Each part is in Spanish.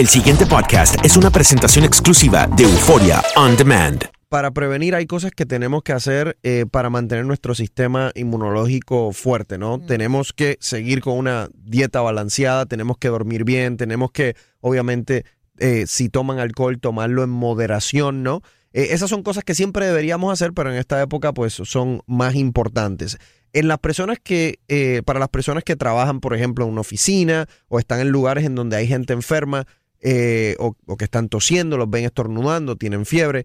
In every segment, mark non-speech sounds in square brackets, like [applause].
El siguiente podcast es una presentación exclusiva de Euforia On Demand. Para prevenir hay cosas que tenemos que hacer eh, para mantener nuestro sistema inmunológico fuerte, ¿no? Tenemos que seguir con una dieta balanceada, tenemos que dormir bien, tenemos que, obviamente, eh, si toman alcohol, tomarlo en moderación, ¿no? Eh, esas son cosas que siempre deberíamos hacer, pero en esta época, pues, son más importantes. En las personas que, eh, para las personas que trabajan, por ejemplo, en una oficina o están en lugares en donde hay gente enferma eh, o, o que están tosiendo, los ven estornudando, tienen fiebre,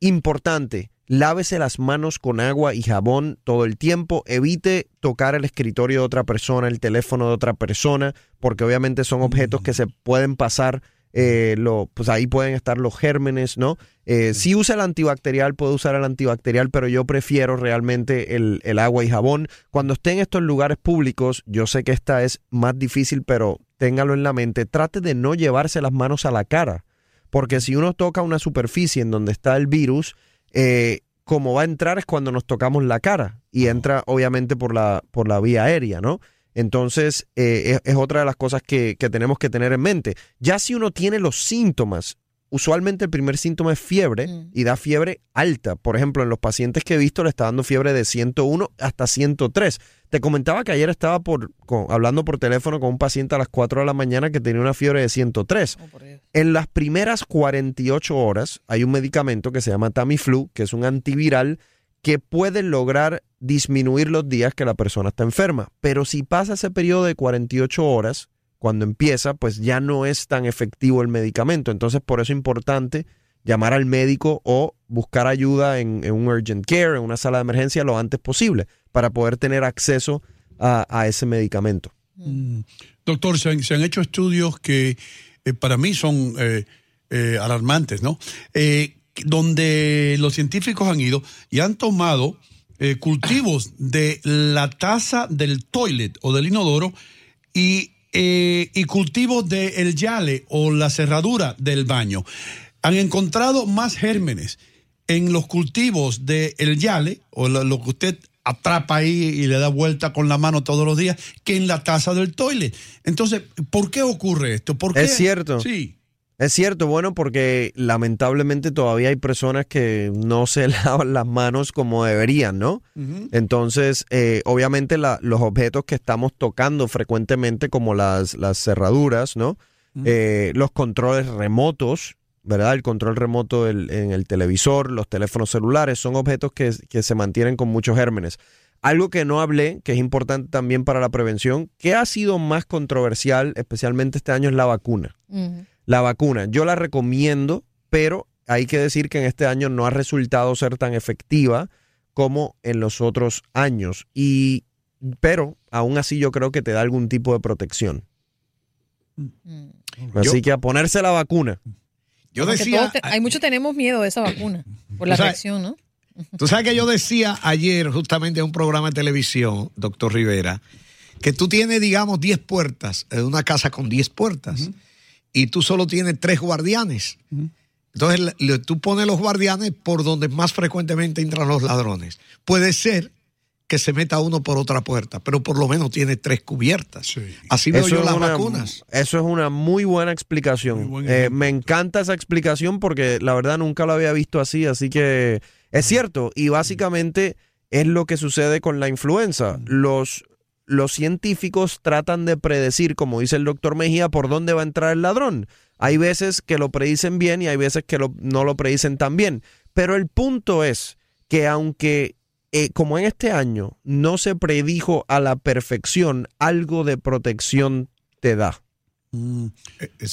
importante, lávese las manos con agua y jabón todo el tiempo, evite tocar el escritorio de otra persona, el teléfono de otra persona, porque obviamente son objetos que se pueden pasar, eh, lo, pues ahí pueden estar los gérmenes, ¿no? Eh, si usa el antibacterial, puede usar el antibacterial, pero yo prefiero realmente el, el agua y jabón. Cuando esté en estos lugares públicos, yo sé que esta es más difícil, pero téngalo en la mente, trate de no llevarse las manos a la cara. Porque si uno toca una superficie en donde está el virus, eh, como va a entrar es cuando nos tocamos la cara y entra obviamente por la, por la vía aérea, ¿no? Entonces eh, es, es otra de las cosas que, que tenemos que tener en mente. Ya si uno tiene los síntomas, usualmente el primer síntoma es fiebre y da fiebre alta. Por ejemplo, en los pacientes que he visto le está dando fiebre de 101 hasta 103. Te comentaba que ayer estaba por, con- hablando por teléfono con un paciente a las 4 de la mañana que tenía una fiebre de 103. En las primeras 48 horas hay un medicamento que se llama Tamiflu, que es un antiviral que puede lograr disminuir los días que la persona está enferma. Pero si pasa ese periodo de 48 horas, cuando empieza, pues ya no es tan efectivo el medicamento. Entonces, por eso es importante llamar al médico o buscar ayuda en, un urgent care, en una sala de emergencia lo antes posible, para poder tener acceso a, ese medicamento. Mm. Doctor, se han, hecho estudios que eh, para mí son eh, eh, alarmantes, ¿no? Donde los científicos han ido y han tomado eh, cultivos de la taza del toilet o del inodoro y, eh, y cultivos del yale o la cerradura del baño. Han encontrado más gérmenes en los cultivos del yale o lo, lo que usted atrapa ahí y le da vuelta con la mano todos los días que en la taza del toilet. Entonces, ¿por qué ocurre esto? ¿Por qué? Es cierto. Sí. Es cierto, bueno, porque lamentablemente todavía hay personas que no se [laughs] lavan las manos como deberían, ¿no? Entonces, eh, obviamente la- los objetos que estamos tocando frecuentemente, como las, las cerraduras, ¿no? Eh, los controles remotos, ¿verdad? El control remoto del- en el televisor, los teléfonos celulares, son objetos que, que se mantienen con muchos gérmenes. Algo que no hablé, que es importante también para la prevención, que ha sido más controversial, especialmente este año, es la vacuna. La vacuna, yo la recomiendo, pero hay que decir que en este año no ha resultado ser tan efectiva como en los otros años. Y, pero aún así yo creo que te da algún tipo de protección. Así Yo- que a ponerse la vacuna. Yo decía, te- hay muchos tenemos miedo de esa vacuna por la sea, reacción, ¿no? Tú sabes que yo decía ayer, justamente en un programa de televisión, doctor Rivera, que tú tienes, digamos, 10 puertas, en una casa con 10 puertas, y tú solo tienes tres guardianes. Entonces, le- tú pones los guardianes por donde más frecuentemente entran los ladrones. Puede ser que se meta uno por otra puerta, pero por lo menos tiene tres cubiertas. Así veo yo es las una- vacunas. Eso es una muy buena explicación. Eh, me encanta esa explicación porque la verdad nunca lo había visto así, así que es cierto. Y básicamente es lo que sucede con la influenza. Los, los científicos tratan de predecir, como dice el doctor Mejía, por dónde va a entrar el ladrón. Hay veces que lo predicen bien y hay veces que lo- no lo predicen tan bien. Pero el punto es que aunque eh, como en este año no se predijo a la perfección, algo de protección te da.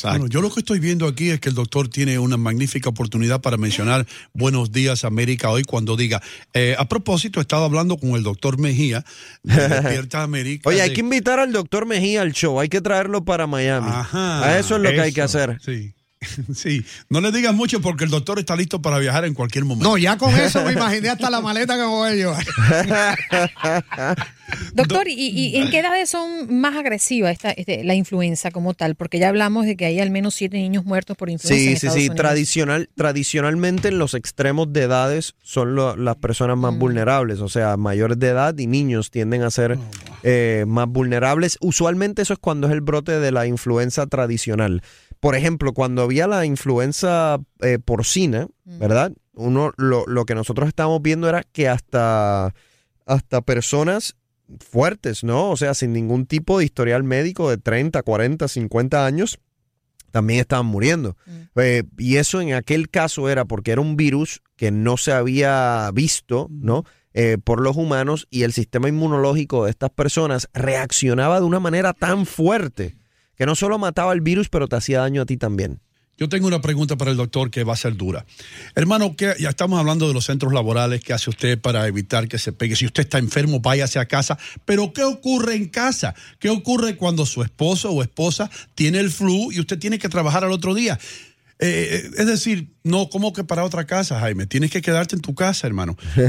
Bueno, yo lo que estoy viendo aquí es que el doctor tiene una magnífica oportunidad para mencionar Buenos días América hoy cuando diga, eh, a propósito, he estado hablando con el doctor Mejía de [laughs] Despierta América. Oye, hay que invitar al doctor Mejía al show, hay que traerlo para Miami. Ajá, a eso es lo que hay que hacer. Sí. [laughs] Sí, no le digas mucho porque el doctor está listo para viajar en cualquier momento. No, ya con eso me imaginé hasta la maleta que me voy a llevar. Doctor, ¿y, y en qué edades son más agresivas esta, este, la influenza como tal? Porque ya hablamos de que hay al menos siete niños muertos por influenza. en Sí, sí, Estados sí. Unidos. Tradicional, tradicionalmente en los extremos de edades son lo- las personas Mm. más vulnerables. O sea, mayores de edad y niños tienden a Oh, ser eh, más vulnerables. Usualmente eso es cuando es el brote de la influenza tradicional. Por ejemplo, cuando había la influenza eh, porcina, Mm. ¿verdad? Uno, lo, lo que nosotros estábamos viendo era que hasta, hasta personas fuertes, ¿no? O sea, sin ningún tipo de historial médico de 30, 40, 50 años, también estaban muriendo. Eh, y eso en aquel caso era porque era un virus que no se había visto, ¿no? Eh, por los humanos y el sistema inmunológico de estas personas reaccionaba de una manera tan fuerte que no solo mataba el virus, pero te hacía daño a ti también. Yo tengo una pregunta para el doctor que va a ser dura. Hermano, ya estamos hablando de los centros laborales, ¿qué hace usted para evitar que se pegue? Si usted está enfermo, váyase a casa. Pero ¿qué ocurre en casa? ¿Qué ocurre cuando su esposo o esposa tiene el flu y usted tiene que trabajar al otro día? Eh, es decir, no, ¿cómo que para otra casa, Jaime? Tienes que quedarte en tu casa, hermano. Sí,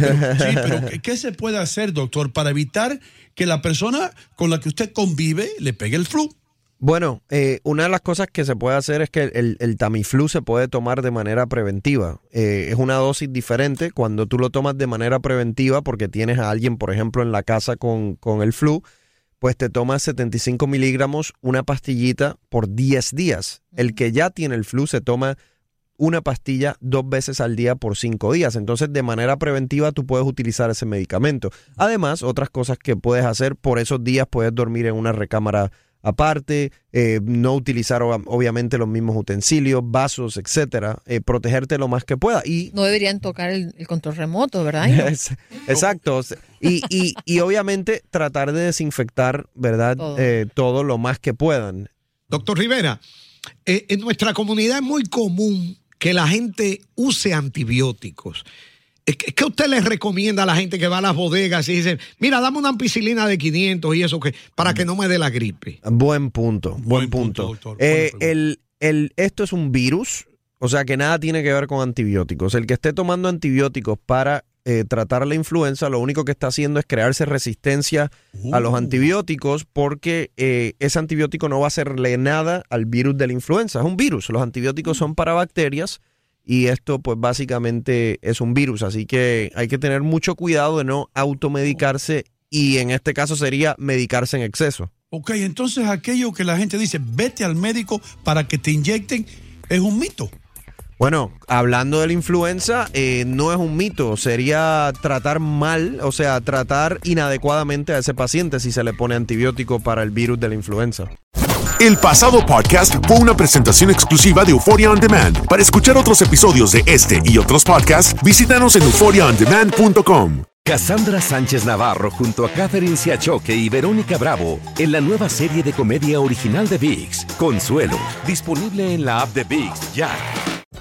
pero ¿qué- ¿qué se puede hacer, doctor, para evitar que la persona con la que usted convive le pegue el flu? Bueno, eh, una de las cosas que se puede hacer es que el, el Tamiflu se puede tomar de manera preventiva. Eh, es una dosis diferente cuando tú lo tomas de manera preventiva porque tienes a alguien, por ejemplo, en la casa con, con el flu, pues te tomas 75 miligramos, una pastillita por 10 días. El que ya tiene el flu se toma una pastilla dos veces al día por cinco días. Entonces, de manera preventiva, tú puedes utilizar ese medicamento. Además, otras cosas que puedes hacer por esos días, puedes dormir en una recámara aparte, eh, no utilizar ob- obviamente los mismos utensilios, vasos, etcétera, eh, protegerte lo más que pueda. Y No deberían tocar el, el control remoto, ¿verdad? [laughs] Es- Exacto. Y, y, y obviamente tratar de desinfectar, ¿verdad? Todo. Eh, todo lo más que puedan. Doctor Rivera, eh, en nuestra comunidad es muy común que la gente use antibióticos. Eh, ¿Qué usted les recomienda a la gente que va a las bodegas y dice, mira, dame una ampicilina de 500 y eso que para que no me dé la gripe? Buen punto, buen, punto. Eh, el, el, esto es un virus, o sea que nada tiene que ver con antibióticos. El que esté tomando antibióticos para eh, tratar la influenza, lo único que está haciendo es crearse resistencia a los antibióticos porque eh, ese antibiótico no va a hacerle nada al virus de la influenza. Es un virus. Los antibióticos son para bacterias y esto pues básicamente es un virus. Así que hay que tener mucho cuidado de no automedicarse y en este caso sería medicarse en exceso. Ok, entonces aquello que la gente dice, vete al médico para que te inyecten, es un mito. Bueno, hablando de la influenza, eh, no es un mito, sería tratar mal, o sea, tratar inadecuadamente a ese paciente si se le pone antibiótico para el virus de la influenza. El pasado podcast fue una presentación exclusiva de Euphoria On Demand. Para escuchar otros episodios de este y otros podcasts, visítanos en euphoriaondemand.com. Cassandra Sánchez Navarro junto a Catherine Siachoque y Verónica Bravo en la nueva serie de comedia original de VIX, Consuelo, disponible en la app de VIX ya.